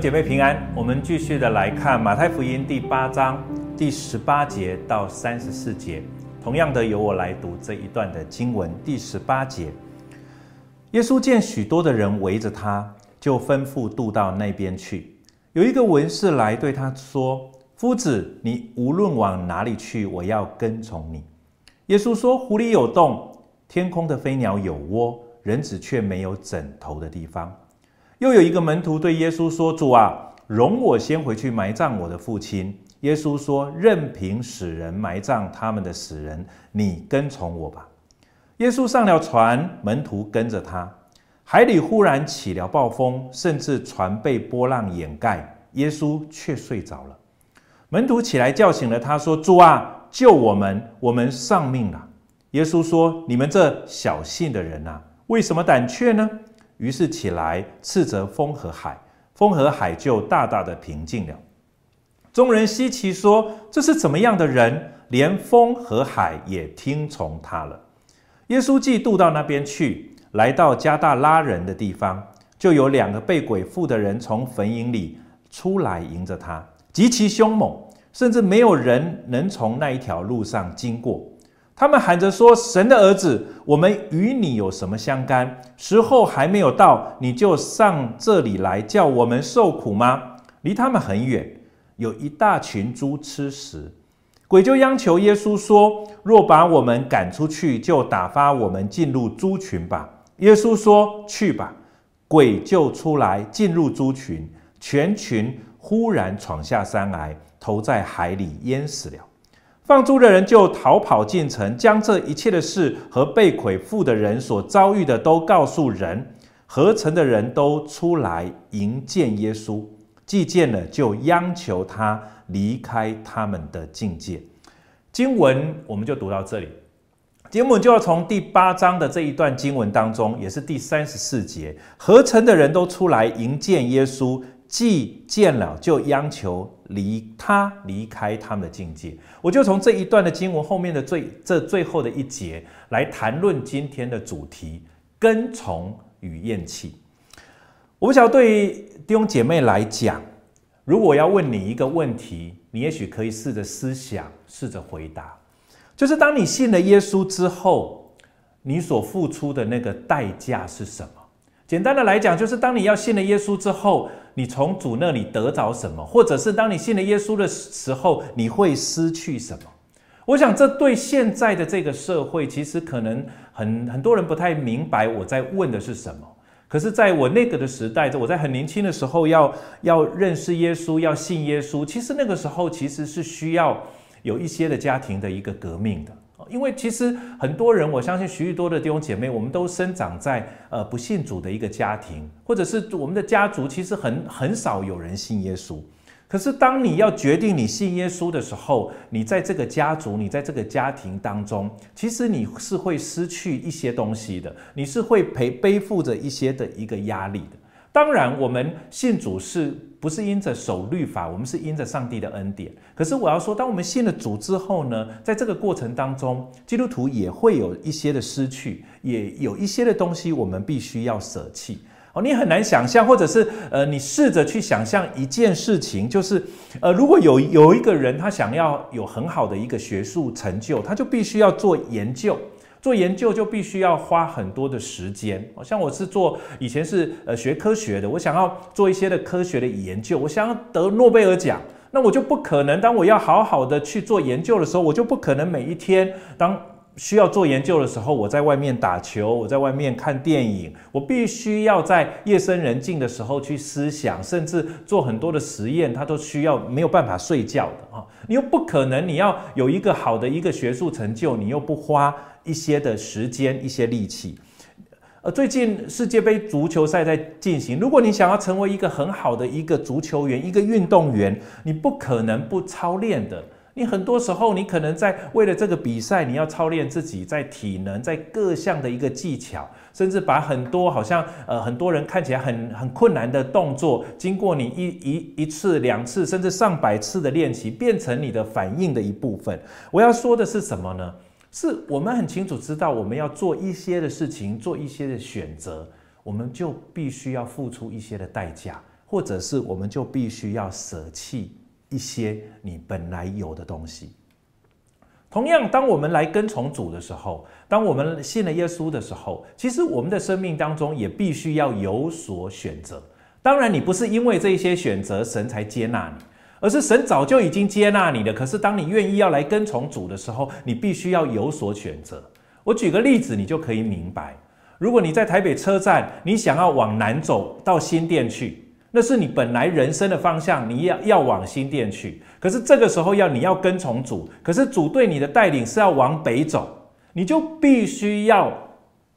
姐妹平安，我们继续的来看马太福音第八章第十八节到三十四节。同样的，由我来读这一段的经文。第十八节，耶稣见许多的人围着他，就吩咐渡到那边去。有一个文士来对他说：“夫子，你无论往哪里去，我要跟从你。”耶稣说：“湖里有洞，天空的飞鸟有窝，人子却没有枕头的地方。”又有一个门徒对耶稣说：“主啊，容我先回去埋葬我的父亲。”耶稣说：“任凭死人埋葬他们的死人，你跟从我吧。”耶稣上了船，门徒跟着他。海里忽然起了暴风，甚至船被波浪掩盖，耶稣却睡着了。门徒起来叫醒了他，说：“主啊，救我们，我们丧命了。”耶稣说：“你们这小信的人啊，为什么胆怯呢？”于是起来斥责风和海，风和海就大大的平静了。众人稀奇说：“这是怎么样的人？连风和海也听从他了。”耶稣既渡到那边去，来到加大拉人的地方，就有两个被鬼附的人从坟塋里出来迎着他，极其凶猛，甚至没有人能从那一条路上经过。他们喊着说：“神的儿子，我们与你有什么相干？时候还没有到，你就上这里来叫我们受苦吗？”离他们很远，有一大群猪吃食，鬼就央求耶稣说：“若把我们赶出去，就打发我们进入猪群吧。”耶稣说：“去吧。”鬼就出来进入猪群，全群忽然闯下山来，投在海里淹死了。放猪的人就逃跑进城，将这一切的事和被鬼附的人所遭遇的都告诉人。合成的人都出来迎见耶稣，既见了，就央求他离开他们的境界。经文我们就读到这里，节目就要从第八章的这一段经文当中，也是第三十四节，合成的人都出来迎见耶稣。既见了，就央求离他离开他们的境界。我就从这一段的经文后面的最这最后的一节来谈论今天的主题：跟从与厌弃。我不晓得对弟兄姐妹来讲，如果要问你一个问题，你也许可以试着思想，试着回答，就是当你信了耶稣之后，你所付出的那个代价是什么？简单的来讲，就是当你要信了耶稣之后，你从主那里得着什么，或者是当你信了耶稣的时候，你会失去什么？我想这对现在的这个社会，其实可能很很多人不太明白我在问的是什么。可是，在我那个的时代，我在很年轻的时候要要认识耶稣，要信耶稣，其实那个时候其实是需要有一些的家庭的一个革命的。因为其实很多人，我相信许许多多的弟兄姐妹，我们都生长在呃不信主的一个家庭，或者是我们的家族，其实很很少有人信耶稣。可是当你要决定你信耶稣的时候，你在这个家族，你在这个家庭当中，其实你是会失去一些东西的，你是会背背负着一些的一个压力的。当然，我们信主是不是因着守律法？我们是因着上帝的恩典。可是我要说，当我们信了主之后呢，在这个过程当中，基督徒也会有一些的失去，也有一些的东西我们必须要舍弃。哦，你很难想象，或者是呃，你试着去想象一件事情，就是呃，如果有有一个人他想要有很好的一个学术成就，他就必须要做研究。做研究就必须要花很多的时间，像我是做以前是呃学科学的，我想要做一些的科学的研究，我想要得诺贝尔奖，那我就不可能。当我要好好的去做研究的时候，我就不可能每一天当需要做研究的时候，我在外面打球，我在外面看电影，我必须要在夜深人静的时候去思想，甚至做很多的实验，它都需要没有办法睡觉的啊！你又不可能，你要有一个好的一个学术成就，你又不花。一些的时间，一些力气。呃，最近世界杯足球赛在进行。如果你想要成为一个很好的一个足球员，一个运动员，你不可能不操练的。你很多时候，你可能在为了这个比赛，你要操练自己在体能，在各项的一个技巧，甚至把很多好像呃很多人看起来很很困难的动作，经过你一一一次、两次，甚至上百次的练习，变成你的反应的一部分。我要说的是什么呢？是我们很清楚知道，我们要做一些的事情，做一些的选择，我们就必须要付出一些的代价，或者是我们就必须要舍弃一些你本来有的东西。同样，当我们来跟从主的时候，当我们信了耶稣的时候，其实我们的生命当中也必须要有所选择。当然，你不是因为这些选择神才接纳你，而是神早就已经接纳你了。可是，当你愿意要来跟从主的时候，你必须要有所选择。我举个例子，你就可以明白。如果你在台北车站，你想要往南走到新店去。那是你本来人生的方向，你要要往新店去。可是这个时候要你要跟从主，可是主对你的带领是要往北走，你就必须要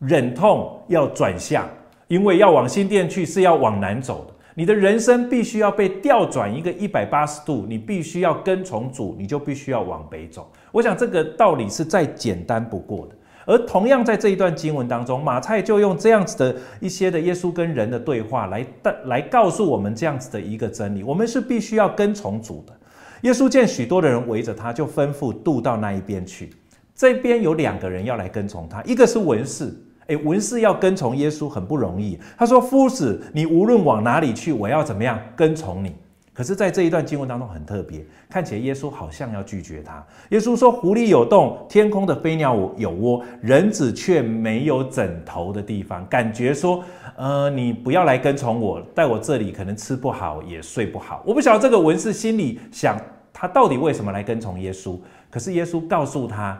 忍痛要转向，因为要往新店去是要往南走的。你的人生必须要被调转一个一百八十度，你必须要跟从主，你就必须要往北走。我想这个道理是再简单不过的。而同样在这一段经文当中，马太就用这样子的一些的耶稣跟人的对话来来告诉我们这样子的一个真理：我们是必须要跟从主的。耶稣见许多的人围着他，就吩咐渡到那一边去。这边有两个人要来跟从他，一个是文士，诶，文士要跟从耶稣很不容易。他说：“夫子，你无论往哪里去，我要怎么样跟从你。”可是，在这一段经文当中很特别，看起来耶稣好像要拒绝他。耶稣说：“狐狸有洞，天空的飞鸟有窝，人子却没有枕头的地方。”感觉说：“呃，你不要来跟从我，在我这里可能吃不好，也睡不好。”我不晓得这个文士心里想，他到底为什么来跟从耶稣？可是耶稣告诉他：“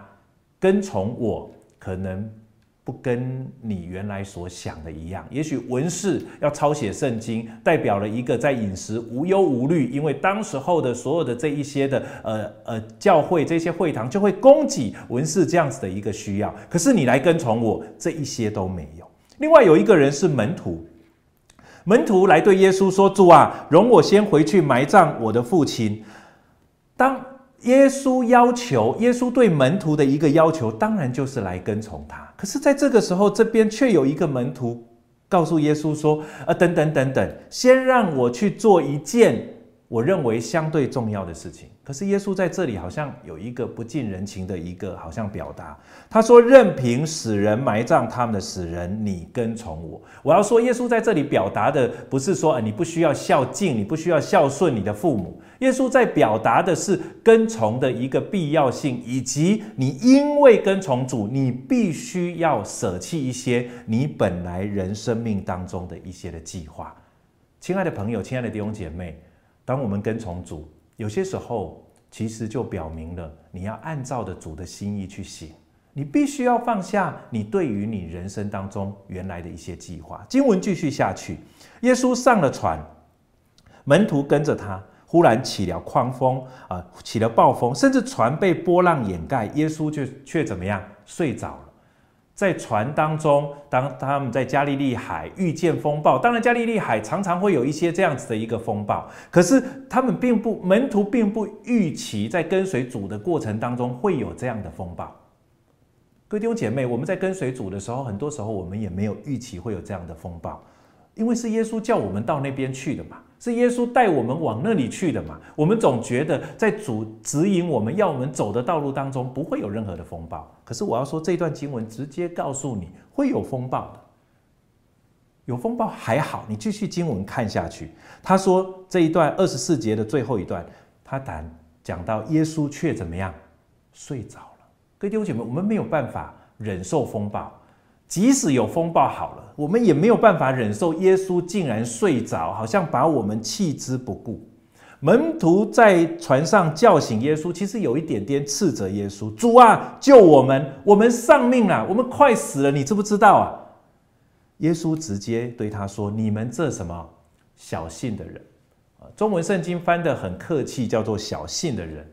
跟从我，可能。”不跟你原来所想的一样，也许文士要抄写圣经，代表了一个在饮食无忧无虑，因为当时候的所有的这一些的呃呃教会这些会堂就会供给文士这样子的一个需要。可是你来跟从我，这一些都没有。另外有一个人是门徒，门徒来对耶稣说：“主啊，容我先回去埋葬我的父亲。”当耶稣要求，耶稣对门徒的一个要求，当然就是来跟从他。可是，在这个时候，这边却有一个门徒告诉耶稣说：“啊，等等等等，先让我去做一件。”我认为相对重要的事情，可是耶稣在这里好像有一个不近人情的一个好像表达。他说：“任凭死人埋葬他们的死人，你跟从我。”我要说，耶稣在这里表达的不是说，你不需要孝敬，你不需要孝顺你的父母。耶稣在表达的是跟从的一个必要性，以及你因为跟从主，你必须要舍弃一些你本来人生命当中的一些的计划。亲爱的朋友，亲爱的弟兄姐妹。当我们跟从主，有些时候其实就表明了你要按照着主的心意去行。你必须要放下你对于你人生当中原来的一些计划。经文继续下去，耶稣上了船，门徒跟着他。忽然起了狂风啊，起了暴风，甚至船被波浪掩盖，耶稣却却怎么样？睡着了。在船当中，当他们在加利利海遇见风暴，当然加利利海常常会有一些这样子的一个风暴，可是他们并不门徒并不预期在跟随主的过程当中会有这样的风暴。各位弟兄姐妹，我们在跟随主的时候，很多时候我们也没有预期会有这样的风暴，因为是耶稣叫我们到那边去的嘛。是耶稣带我们往那里去的嘛？我们总觉得在主指引我们要我们走的道路当中不会有任何的风暴。可是我要说，这段经文直接告诉你会有风暴的。有风暴还好，你继续经文看下去。他说这一段二十四节的最后一段，他谈讲到耶稣却怎么样？睡着了。各位弟兄姐妹，我们没有办法忍受风暴。即使有风暴好了，我们也没有办法忍受耶稣竟然睡着，好像把我们弃之不顾。门徒在船上叫醒耶稣，其实有一点点斥责耶稣：“主啊，救我们！我们丧命了，我们快死了，你知不知道啊？”耶稣直接对他说：“你们这什么小信的人？”中文圣经翻得很客气，叫做“小信的人”。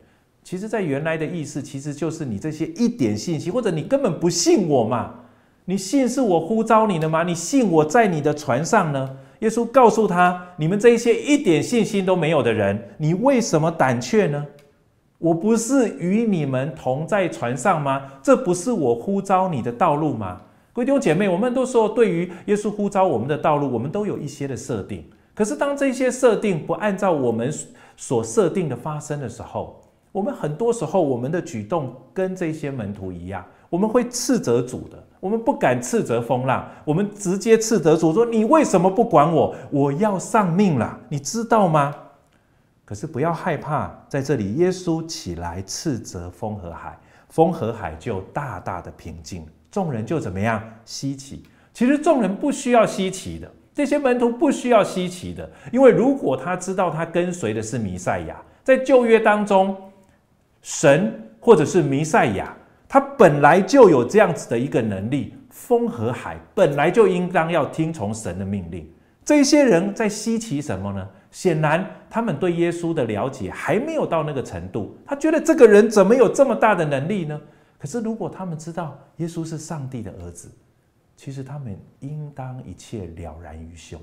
其实，在原来的意思，其实就是你这些一点信息，或者你根本不信我嘛。你信是我呼召你的吗？你信我在你的船上呢？耶稣告诉他：“你们这些一点信心都没有的人，你为什么胆怯呢？我不是与你们同在船上吗？这不是我呼召你的道路吗？”弟兄姐妹，我们都说，对于耶稣呼召我们的道路，我们都有一些的设定。可是当这些设定不按照我们所设定的发生的时候，我们很多时候，我们的举动跟这些门徒一样，我们会斥责主的，我们不敢斥责风浪，我们直接斥责主说：“你为什么不管我？我要丧命了，你知道吗？”可是不要害怕，在这里，耶稣起来斥责风和海，风和海就大大的平静，众人就怎么样？稀奇。其实众人不需要稀奇的，这些门徒不需要稀奇的，因为如果他知道他跟随的是弥赛亚，在旧约当中。神或者是弥赛亚，他本来就有这样子的一个能力，风和海本来就应当要听从神的命令。这些人在稀奇什么呢？显然他们对耶稣的了解还没有到那个程度。他觉得这个人怎么有这么大的能力呢？可是如果他们知道耶稣是上帝的儿子，其实他们应当一切了然于胸。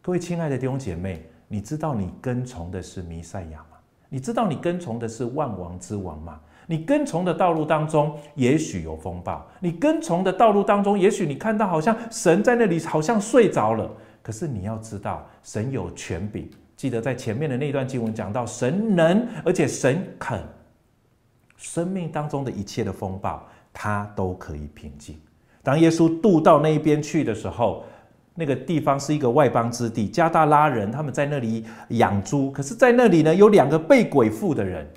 各位亲爱的弟兄姐妹，你知道你跟从的是弥赛亚吗？你知道你跟从的是万王之王吗？你跟从的道路当中，也许有风暴；你跟从的道路当中，也许你看到好像神在那里，好像睡着了。可是你要知道，神有权柄。记得在前面的那段经文讲到，神能，而且神肯，生命当中的一切的风暴，他都可以平静。当耶稣渡到那一边去的时候，那个地方是一个外邦之地，加大拉人他们在那里养猪。可是，在那里呢，有两个被鬼附的人。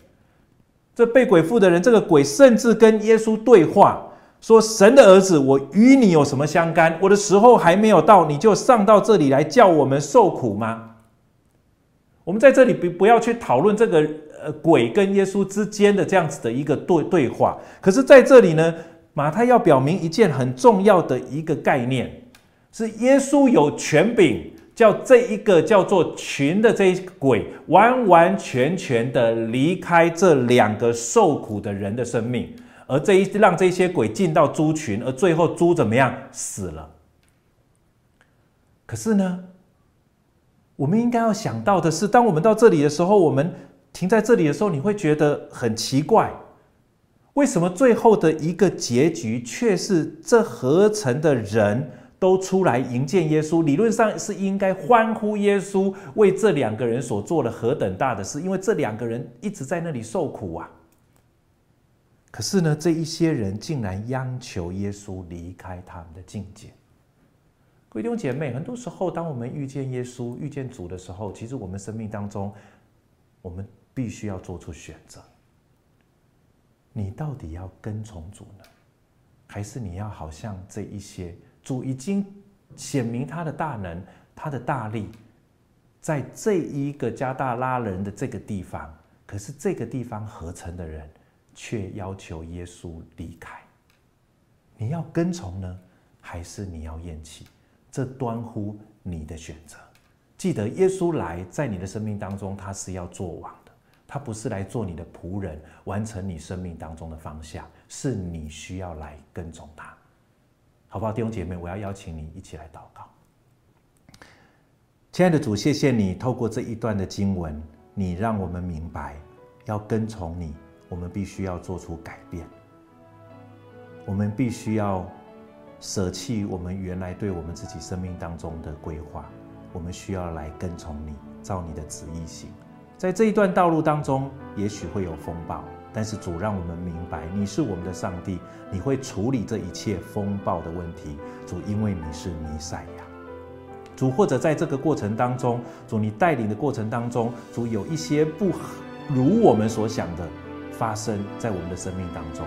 这被鬼附的人，这个鬼甚至跟耶稣对话，说：“神的儿子，我与你有什么相干？我的时候还没有到，你就上到这里来叫我们受苦吗？”我们在这里不不要去讨论这个呃鬼跟耶稣之间的这样子的一个对对话。可是，在这里呢，马太要表明一件很重要的一个概念。是耶稣有权柄，叫这一个叫做群的这一鬼，完完全全的离开这两个受苦的人的生命，而这一让这些鬼进到猪群，而最后猪怎么样死了？可是呢，我们应该要想到的是，当我们到这里的时候，我们停在这里的时候，你会觉得很奇怪，为什么最后的一个结局却是这合成的人？都出来迎接耶稣，理论上是应该欢呼耶稣为这两个人所做了何等大的事，因为这两个人一直在那里受苦啊。可是呢，这一些人竟然央求耶稣离开他们的境界。各位弟兄姐妹，很多时候，当我们遇见耶稣、遇见主的时候，其实我们生命当中，我们必须要做出选择。你到底要跟从主呢，还是你要好像这一些？主已经显明他的大能，他的大力，在这一个加大拉人的这个地方，可是这个地方合成的人却要求耶稣离开。你要跟从呢，还是你要厌弃？这端乎你的选择。记得耶稣来在你的生命当中，他是要做王的，他不是来做你的仆人，完成你生命当中的方向，是你需要来跟从他。好不好，弟兄姐妹，我要邀请你一起来祷告。亲爱的主，谢谢你透过这一段的经文，你让我们明白，要跟从你，我们必须要做出改变，我们必须要舍弃我们原来对我们自己生命当中的规划，我们需要来跟从你，照你的旨意行。在这一段道路当中，也许会有风暴。但是主让我们明白，你是我们的上帝，你会处理这一切风暴的问题。主，因为你是弥赛亚。主，或者在这个过程当中，主你带领的过程当中，主有一些不如我们所想的发生在我们的生命当中，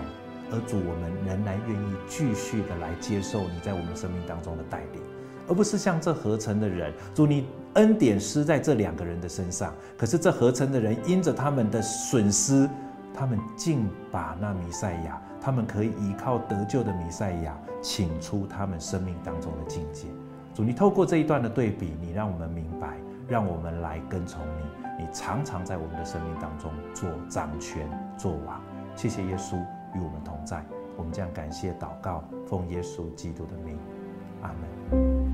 而主，我们仍然愿意继续的来接受你在我们生命当中的带领，而不是像这合成的人，主你恩典施在这两个人的身上，可是这合成的人因着他们的损失。他们竟把那弥赛亚，他们可以依靠得救的弥赛亚，请出他们生命当中的境界。主，你透过这一段的对比，你让我们明白，让我们来跟从你。你常常在我们的生命当中做掌权、做王。谢谢耶稣与我们同在。我们将感谢祷告，奉耶稣基督的名，阿门。